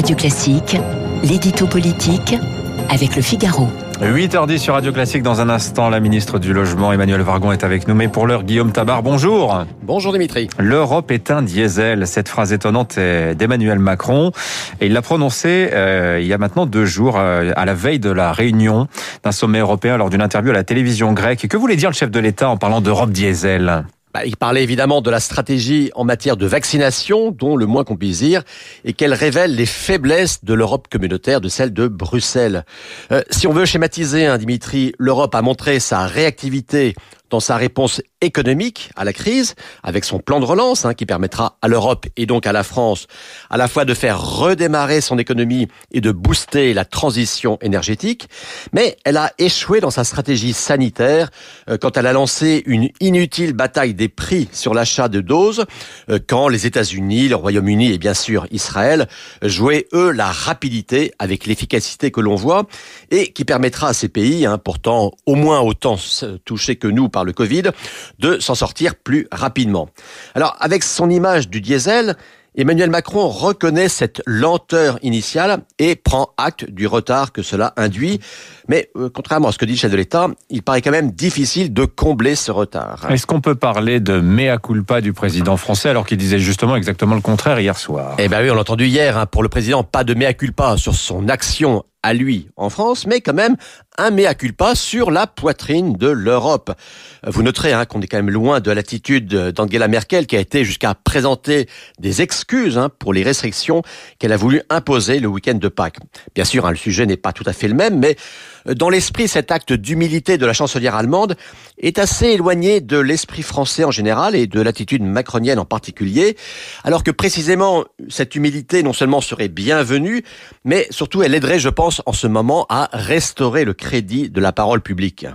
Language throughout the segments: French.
Radio Classique, l'édito politique avec le Figaro. 8h10 sur Radio Classique. Dans un instant, la ministre du Logement, Emmanuel Vargon, est avec nous. Mais pour l'heure, Guillaume Tabar, bonjour. Bonjour Dimitri. L'Europe est un diesel. Cette phrase étonnante est d'Emmanuel Macron. Et il l'a prononcée euh, il y a maintenant deux jours, euh, à la veille de la réunion d'un sommet européen lors d'une interview à la télévision grecque. Que voulait dire le chef de l'État en parlant d'Europe diesel? Bah, il parlait évidemment de la stratégie en matière de vaccination, dont le moins qu'on puisse dire, et qu'elle révèle les faiblesses de l'Europe communautaire, de celle de Bruxelles. Euh, si on veut schématiser, hein, Dimitri, l'Europe a montré sa réactivité dans sa réponse économique à la crise, avec son plan de relance hein, qui permettra à l'Europe et donc à la France à la fois de faire redémarrer son économie et de booster la transition énergétique, mais elle a échoué dans sa stratégie sanitaire euh, quand elle a lancé une inutile bataille des prix sur l'achat de doses, euh, quand les États-Unis, le Royaume-Uni et bien sûr Israël jouaient eux la rapidité avec l'efficacité que l'on voit et qui permettra à ces pays, hein, pourtant au moins autant touchés que nous le Covid, de s'en sortir plus rapidement. Alors, avec son image du diesel, Emmanuel Macron reconnaît cette lenteur initiale et prend acte du retard que cela induit. Mais euh, contrairement à ce que dit le chef de l'État, il paraît quand même difficile de combler ce retard. Est-ce qu'on peut parler de mea culpa du président français alors qu'il disait justement exactement le contraire hier soir? Eh bien oui, on l'a entendu hier. Hein, pour le président, pas de mea culpa sur son action à lui en France, mais quand même un mea culpa sur la poitrine de l'Europe. Vous noterez hein, qu'on est quand même loin de l'attitude d'Angela Merkel qui a été jusqu'à présenter des excuses hein, pour les restrictions qu'elle a voulu imposer le week-end de Pâques. Bien sûr, hein, le sujet n'est pas tout à fait le même, mais dans l'esprit, cet acte d'humilité de la chancelière allemande est assez éloigné de l'esprit français en général et de l'attitude macronienne en particulier, alors que précisément cette humilité non seulement serait bienvenue, mais surtout elle aiderait, je pense, en ce moment à restaurer le crédit de la parole publique.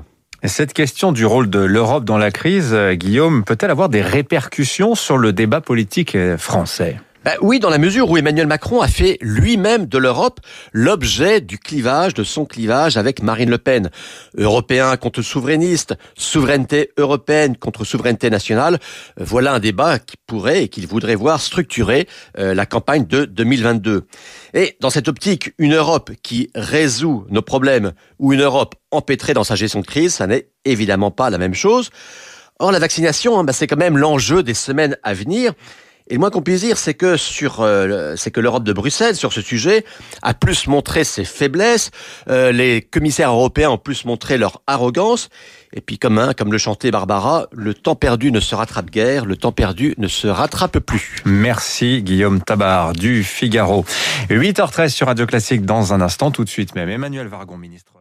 Cette question du rôle de l'Europe dans la crise, euh, Guillaume, peut-elle avoir des répercussions sur le débat politique euh, français? Ben oui, dans la mesure où Emmanuel Macron a fait lui-même de l'Europe l'objet du clivage, de son clivage avec Marine Le Pen. Européen contre souverainiste, souveraineté européenne contre souveraineté nationale, voilà un débat qui pourrait et qu'il voudrait voir structurer euh, la campagne de 2022. Et dans cette optique, une Europe qui résout nos problèmes ou une Europe empêtrée dans sa gestion de crise, ça n'est évidemment pas la même chose. Or, la vaccination, ben, c'est quand même l'enjeu des semaines à venir. Et le moins qu'on puisse dire, c'est que sur, euh, c'est que l'Europe de Bruxelles sur ce sujet a plus montré ses faiblesses. Euh, les commissaires européens ont plus montré leur arrogance. Et puis, comme un, comme le chantait Barbara, le temps perdu ne se rattrape guère, le temps perdu ne se rattrape plus. Merci Guillaume Tabar du Figaro. 8h13 sur Radio Classique dans un instant, tout de suite même. Emmanuel Vargon, ministre.